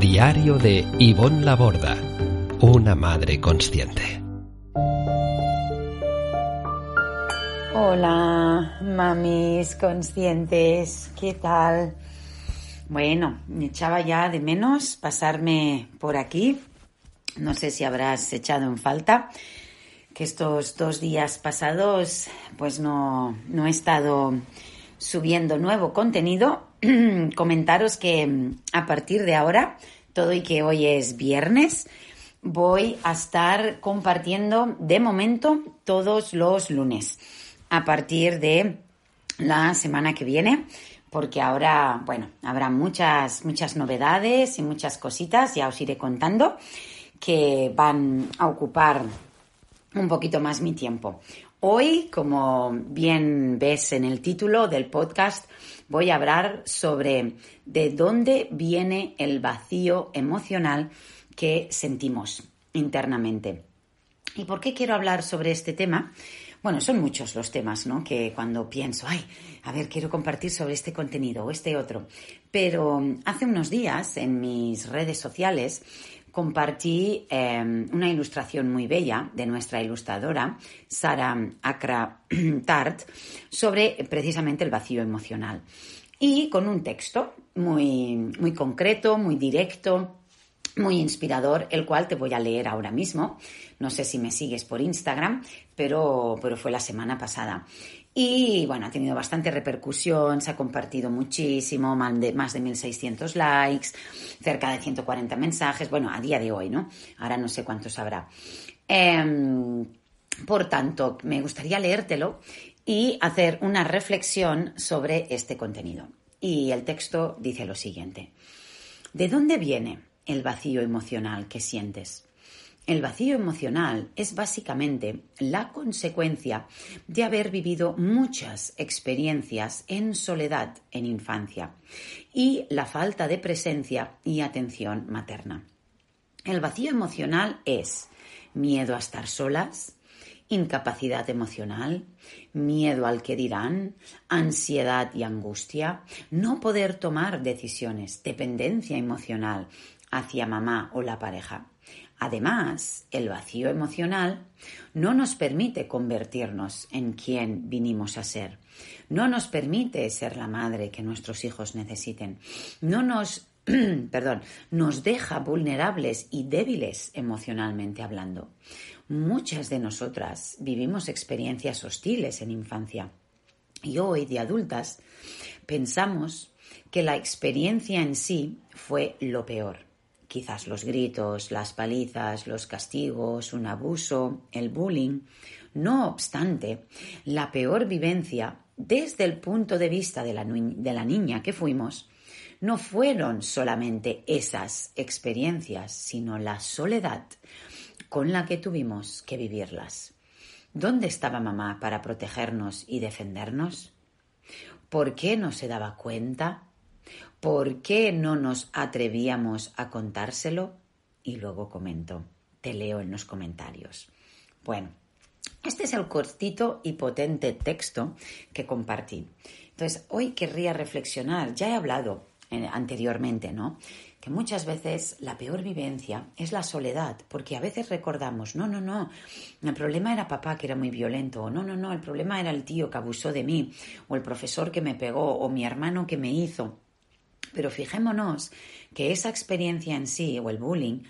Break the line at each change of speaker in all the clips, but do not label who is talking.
Diario de Ivonne Laborda, una madre consciente.
Hola, mamis conscientes, ¿qué tal? Bueno, me echaba ya de menos pasarme por aquí. No sé si habrás echado en falta que estos dos días pasados pues no, no he estado subiendo nuevo contenido. Comentaros que a partir de ahora, todo y que hoy es viernes, voy a estar compartiendo de momento todos los lunes a partir de la semana que viene porque ahora, bueno, habrá muchas, muchas novedades y muchas cositas, ya os iré contando, que van a ocupar un poquito más mi tiempo. Hoy, como bien ves en el título del podcast, voy a hablar sobre de dónde viene el vacío emocional que sentimos internamente. ¿Y por qué quiero hablar sobre este tema? Bueno, son muchos los temas, ¿no? Que cuando pienso, ay, a ver, quiero compartir sobre este contenido o este otro. Pero hace unos días en mis redes sociales compartí em, una ilustración muy bella de nuestra ilustradora, Sara Acra Tart, sobre precisamente el vacío emocional. Y con un texto muy, muy concreto, muy directo, muy inspirador, el cual te voy a leer ahora mismo. No sé si me sigues por Instagram, pero, pero fue la semana pasada. Y bueno, ha tenido bastante repercusión, se ha compartido muchísimo, más de, más de 1.600 likes, cerca de 140 mensajes, bueno, a día de hoy, ¿no? Ahora no sé cuántos habrá. Em, por tanto, me gustaría leértelo y hacer una reflexión sobre este contenido. Y el texto dice lo siguiente. ¿De dónde viene el vacío emocional que sientes? El vacío emocional es básicamente la consecuencia de haber vivido muchas experiencias en soledad en infancia y la falta de presencia y atención materna. El vacío emocional es miedo a estar solas, incapacidad emocional, miedo al que dirán, ansiedad y angustia, no poder tomar decisiones, dependencia emocional hacia mamá o la pareja. Además, el vacío emocional no nos permite convertirnos en quien vinimos a ser. No nos permite ser la madre que nuestros hijos necesiten. No nos, perdón, nos deja vulnerables y débiles emocionalmente hablando. Muchas de nosotras vivimos experiencias hostiles en infancia y hoy de adultas pensamos que la experiencia en sí fue lo peor quizás los gritos, las palizas, los castigos, un abuso, el bullying. No obstante, la peor vivencia desde el punto de vista de la, de la niña que fuimos no fueron solamente esas experiencias, sino la soledad con la que tuvimos que vivirlas. ¿Dónde estaba mamá para protegernos y defendernos? ¿Por qué no se daba cuenta? ¿Por qué no nos atrevíamos a contárselo? Y luego comento, te leo en los comentarios. Bueno, este es el cortito y potente texto que compartí. Entonces, hoy querría reflexionar, ya he hablado eh, anteriormente, ¿no? Que muchas veces la peor vivencia es la soledad, porque a veces recordamos, no, no, no, el problema era papá que era muy violento, o no, no, no, el problema era el tío que abusó de mí, o el profesor que me pegó, o mi hermano que me hizo. Pero fijémonos que esa experiencia en sí, o el bullying,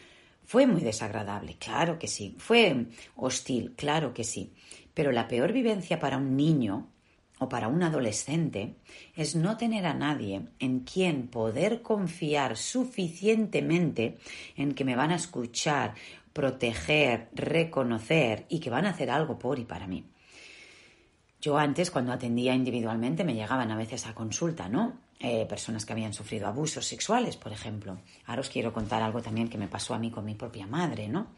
fue muy desagradable, claro que sí. Fue hostil, claro que sí. Pero la peor vivencia para un niño o para un adolescente es no tener a nadie en quien poder confiar suficientemente en que me van a escuchar, proteger, reconocer y que van a hacer algo por y para mí. Yo antes, cuando atendía individualmente, me llegaban a veces a consulta, ¿no? Eh, personas que habían sufrido abusos sexuales, por ejemplo. Ahora os quiero contar algo también que me pasó a mí con mi propia madre, ¿no?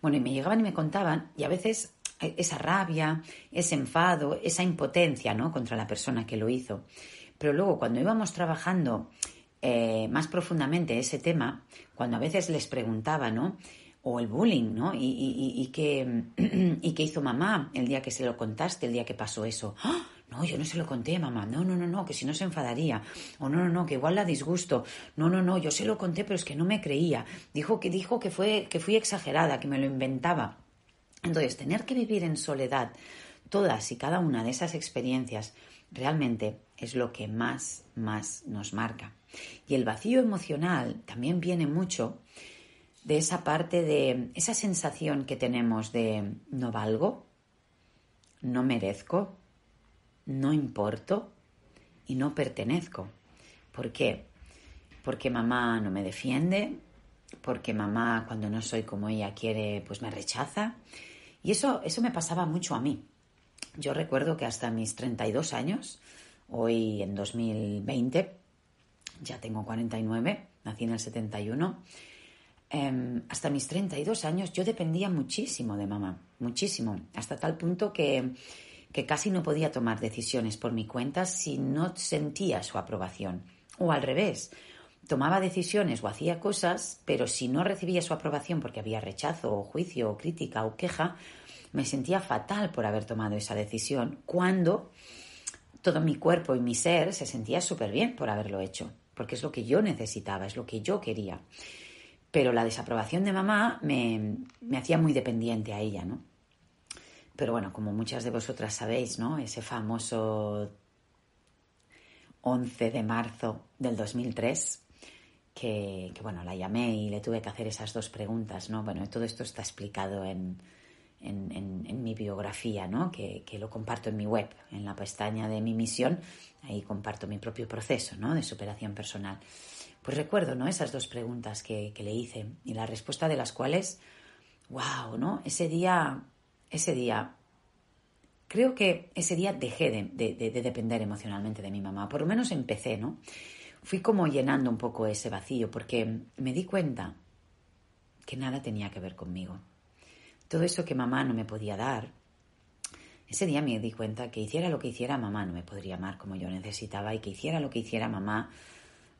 Bueno, y me llegaban y me contaban, y a veces eh, esa rabia, ese enfado, esa impotencia, ¿no? Contra la persona que lo hizo. Pero luego, cuando íbamos trabajando eh, más profundamente ese tema, cuando a veces les preguntaba, ¿no? O el bullying, ¿no? Y, y, y, qué, y qué hizo mamá el día que se lo contaste, el día que pasó eso. ¡Ah! No, yo no se lo conté, mamá. No, no, no, no, que si no se enfadaría. O no, no, no, que igual la disgusto. No, no, no, yo se lo conté, pero es que no me creía. Dijo que dijo que fue que fui exagerada, que me lo inventaba. Entonces, tener que vivir en soledad todas y cada una de esas experiencias realmente es lo que más, más nos marca. Y el vacío emocional también viene mucho de esa parte de esa sensación que tenemos de no valgo, no merezco, no importo y no pertenezco. ¿Por qué? Porque mamá no me defiende, porque mamá cuando no soy como ella quiere, pues me rechaza. Y eso, eso me pasaba mucho a mí. Yo recuerdo que hasta mis 32 años, hoy en 2020, ya tengo 49, nací en el 71, em, hasta mis 32 años yo dependía muchísimo de mamá, muchísimo, hasta tal punto que que casi no podía tomar decisiones por mi cuenta si no sentía su aprobación. O al revés, tomaba decisiones o hacía cosas, pero si no recibía su aprobación porque había rechazo o juicio o crítica o queja, me sentía fatal por haber tomado esa decisión cuando todo mi cuerpo y mi ser se sentía súper bien por haberlo hecho, porque es lo que yo necesitaba, es lo que yo quería. Pero la desaprobación de mamá me, me hacía muy dependiente a ella, ¿no? Pero bueno, como muchas de vosotras sabéis, ¿no? Ese famoso 11 de marzo del 2003, que, bueno, la llamé y le tuve que hacer esas dos preguntas, ¿no? Bueno, todo esto está explicado en, en, mi biografía, ¿no? Que, lo comparto en mi web, en la pestaña de mi misión, ahí comparto mi propio proceso, ¿no? De superación personal. Pues recuerdo, ¿no? Esas dos preguntas que, que le hice y la respuesta de las cuales, wow, ¿no? Ese día ese día, creo que ese día dejé de, depender emocionalmente de mi mamá, por lo menos empecé, ¿no? Fui como llenando un poco ese vacío porque me di cuenta que nada tenía que ver conmigo. Todo eso que mamá no me podía dar, ese día me di cuenta que hiciera lo que hiciera mamá no me podría amar como yo necesitaba y que hiciera lo que hiciera mamá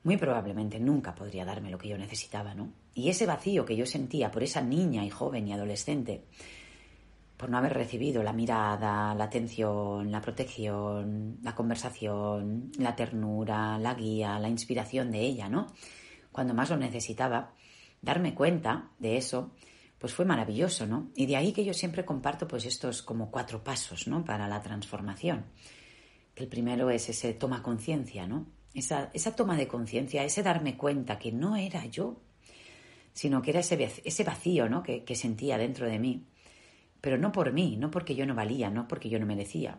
muy probablemente nunca podría darme lo que yo necesitaba, ¿no? Y ese vacío que yo sentía por esa niña y joven y adolescente por no haber recibido la mirada, la atención, la protección, la conversación, la ternura, la guía, la inspiración de ella, ¿no? Cuando más lo necesitaba, darme cuenta de eso, pues fue maravilloso, ¿no? Y de ahí que yo siempre comparto pues estos como cuatro pasos, ¿no? Para la transformación. El primero es ese toma conciencia, ¿no? Esa, esa toma de conciencia, ese darme cuenta que no era yo, sino que era ese, ese vacío, ¿no? Que, que sentía dentro de mí pero no por mí, no porque yo no valía, no porque yo no merecía,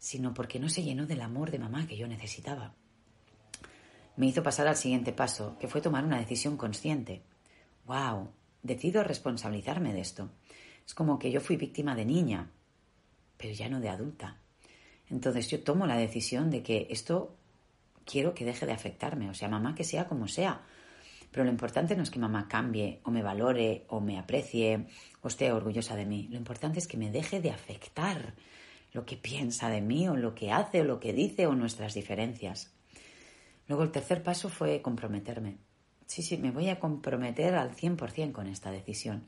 sino porque no se llenó del amor de mamá que yo necesitaba. Me hizo pasar al siguiente paso, que fue tomar una decisión consciente. ¡Wow! Decido responsabilizarme de esto. Es como que yo fui víctima de niña, pero ya no de adulta. Entonces yo tomo la decisión de que esto quiero que deje de afectarme, o sea, mamá que sea como sea, pero lo importante no es que mamá cambie o me valore o me aprecie o esté orgullosa de mí. Lo importante es que me deje de afectar lo que piensa de mí o lo que hace o lo que dice o nuestras diferencias. Luego el tercer paso fue comprometerme. Sí, sí, me voy a comprometer al 100% con esta decisión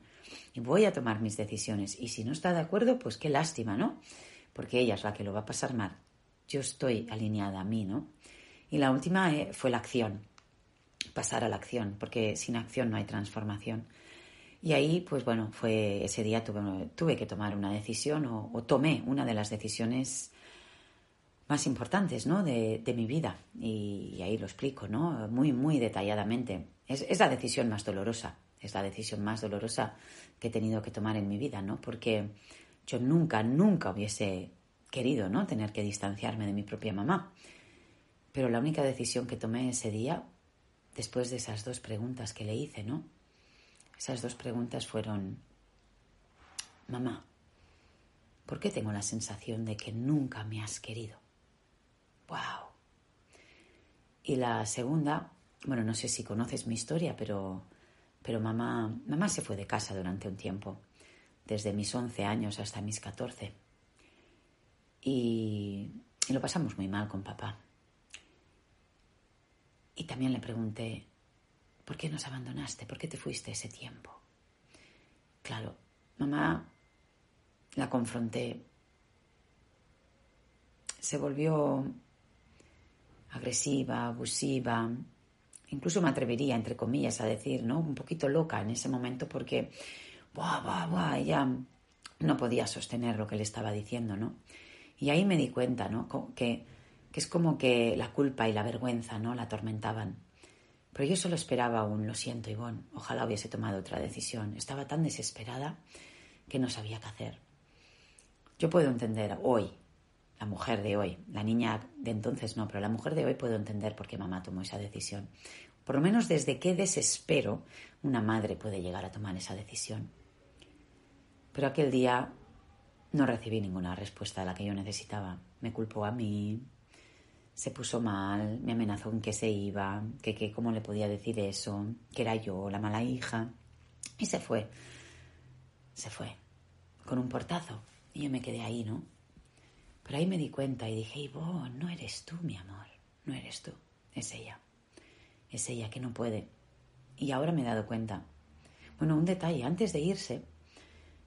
y voy a tomar mis decisiones. Y si no está de acuerdo, pues qué lástima, ¿no? Porque ella es la que lo va a pasar mal. Yo estoy alineada a mí, ¿no? Y la última eh, fue la acción pasar a la acción, porque sin acción no hay transformación. Y ahí, pues bueno, fue ese día tuve, tuve que tomar una decisión o, tomé una de las decisiones más importantes ¿no? de, mi vida. Y, ahí lo explico, ¿no? Muy, muy detalladamente. Es, es, la decisión más dolorosa, es la decisión más dolorosa que he tenido que tomar en mi vida, ¿no? Porque yo nunca, nunca hubiese querido, ¿no? Tener que distanciarme de mi propia mamá. Pero la única decisión que tomé ese día después de esas dos preguntas que le hice, ¿no? Esas dos preguntas fueron, mamá, ¿por qué tengo la sensación de que nunca me has querido? ¡Wow! Y la segunda, bueno, no sé si conoces mi historia, pero, pero mamá, mamá se fue de casa durante un tiempo, desde mis 11 años hasta mis 14. Y, y lo pasamos muy mal con papá. Y también le pregunté, ¿por qué nos abandonaste? ¿Por qué te fuiste ese tiempo? Claro, mamá la confronté. Se volvió agresiva, abusiva, incluso me atrevería, entre comillas, a decir, ¿no? Un poquito loca en ese momento porque, buah, buah, buah, ella no podía sostener lo que le estaba diciendo, ¿no? Y ahí me di cuenta, ¿no? Que, es como que la culpa y la vergüenza, ¿no? La atormentaban. Pero yo solo esperaba un lo siento, Ivonne, ojalá hubiese tomado otra decisión. Estaba tan desesperada que no sabía qué hacer. Yo puedo entender hoy, la mujer de hoy, la niña de entonces no, pero la mujer de hoy puedo entender por qué mamá tomó esa decisión. Por lo menos desde qué desespero una madre puede llegar a tomar esa decisión. Pero aquel día no recibí ninguna respuesta a la que yo necesitaba. Me culpó a mí, se puso mal, me amenazó en que se iba, que, que cómo le podía decir eso, que era yo la mala hija. Y se fue. Se fue. Con un portazo. Y yo me quedé ahí, ¿no? Pero ahí me di cuenta y dije, Ivonne, no eres tú, mi amor, no eres tú, es ella. Es ella que no puede. Y ahora me he dado cuenta. Bueno, un detalle, antes de irse,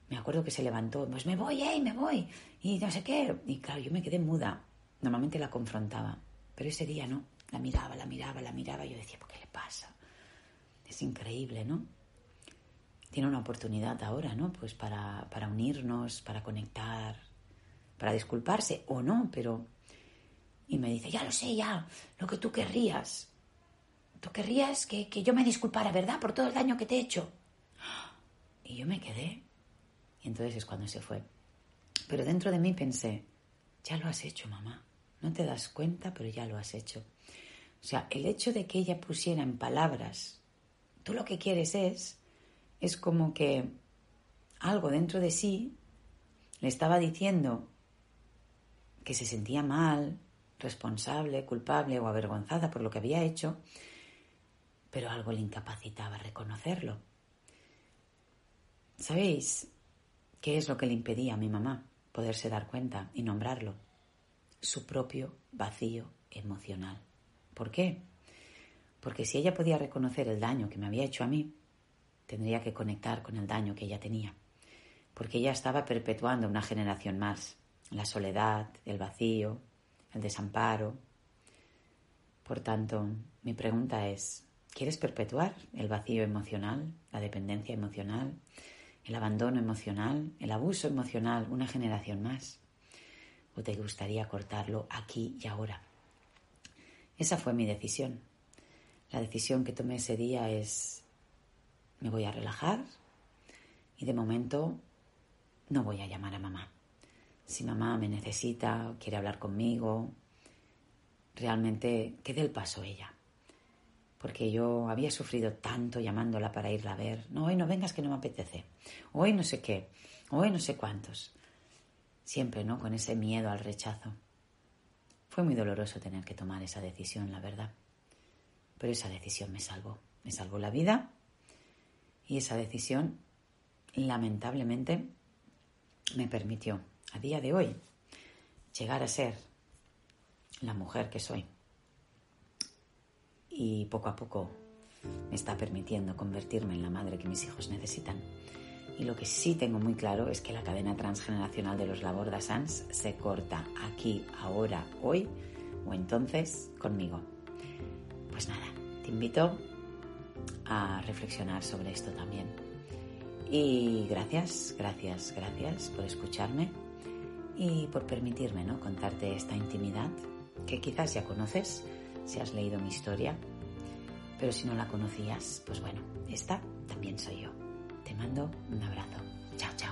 me acuerdo que se levantó, pues me voy, ¡eh! Me voy. Y no sé qué. Y claro, yo me quedé muda. Normalmente la confrontaba, pero ese día no. La miraba, la miraba, la miraba. Y yo decía, ¿por qué le pasa? Es increíble, ¿no? Tiene una oportunidad ahora, ¿no? Pues para, para unirnos, para conectar, para disculparse o no, pero... Y me dice, ya lo sé, ya, lo que tú querrías. Tú querrías que, que yo me disculpara, ¿verdad? Por todo el daño que te he hecho. Y yo me quedé. Y entonces es cuando se fue. Pero dentro de mí pensé, ya lo has hecho, mamá. No te das cuenta, pero ya lo has hecho. O sea, el hecho de que ella pusiera en palabras, tú lo que quieres es, es como que algo dentro de sí le estaba diciendo que se sentía mal, responsable, culpable o avergonzada por lo que había hecho, pero algo le incapacitaba reconocerlo. ¿Sabéis qué es lo que le impedía a mi mamá poderse dar cuenta y nombrarlo? Su propio vacío emocional. ¿Por qué? Porque si ella podía reconocer el daño que me había hecho a mí, tendría que conectar con el daño que ella tenía, porque ella estaba perpetuando una generación más la soledad, el vacío, el desamparo. Por tanto, mi pregunta es, ¿quieres perpetuar el vacío emocional, la dependencia emocional, el abandono emocional, el abuso emocional una generación más? ¿O te gustaría cortarlo aquí y ahora? Esa fue mi decisión. La decisión que tomé ese día es, me voy a relajar y de momento no voy a llamar a mamá si mamá me necesita, quiere hablar conmigo, realmente que dé el paso ella. Porque yo había sufrido tanto llamándola para irla a ver. No, hoy no vengas que no me apetece. Hoy no sé qué. Hoy no sé cuántos. Siempre, ¿no? Con ese miedo al rechazo. Fue muy doloroso tener que tomar esa decisión, la verdad. Pero esa decisión me salvó. Me salvó la vida. Y esa decisión, lamentablemente, me permitió a día de hoy llegar a ser la mujer que soy. Y poco a poco me está permitiendo convertirme en la madre que mis hijos necesitan. Y lo que sí tengo muy claro es que la cadena transgeneracional de los Laborda Sans se corta aquí, ahora, hoy o entonces conmigo. Pues nada, te invito a reflexionar sobre esto también. Y gracias, gracias, gracias por escucharme y por permitirme ¿no? contarte esta intimidad que quizás ya conoces si has leído mi historia, pero si no la conocías, pues bueno, esta también soy yo. Mando un abrazo. Chao, chao.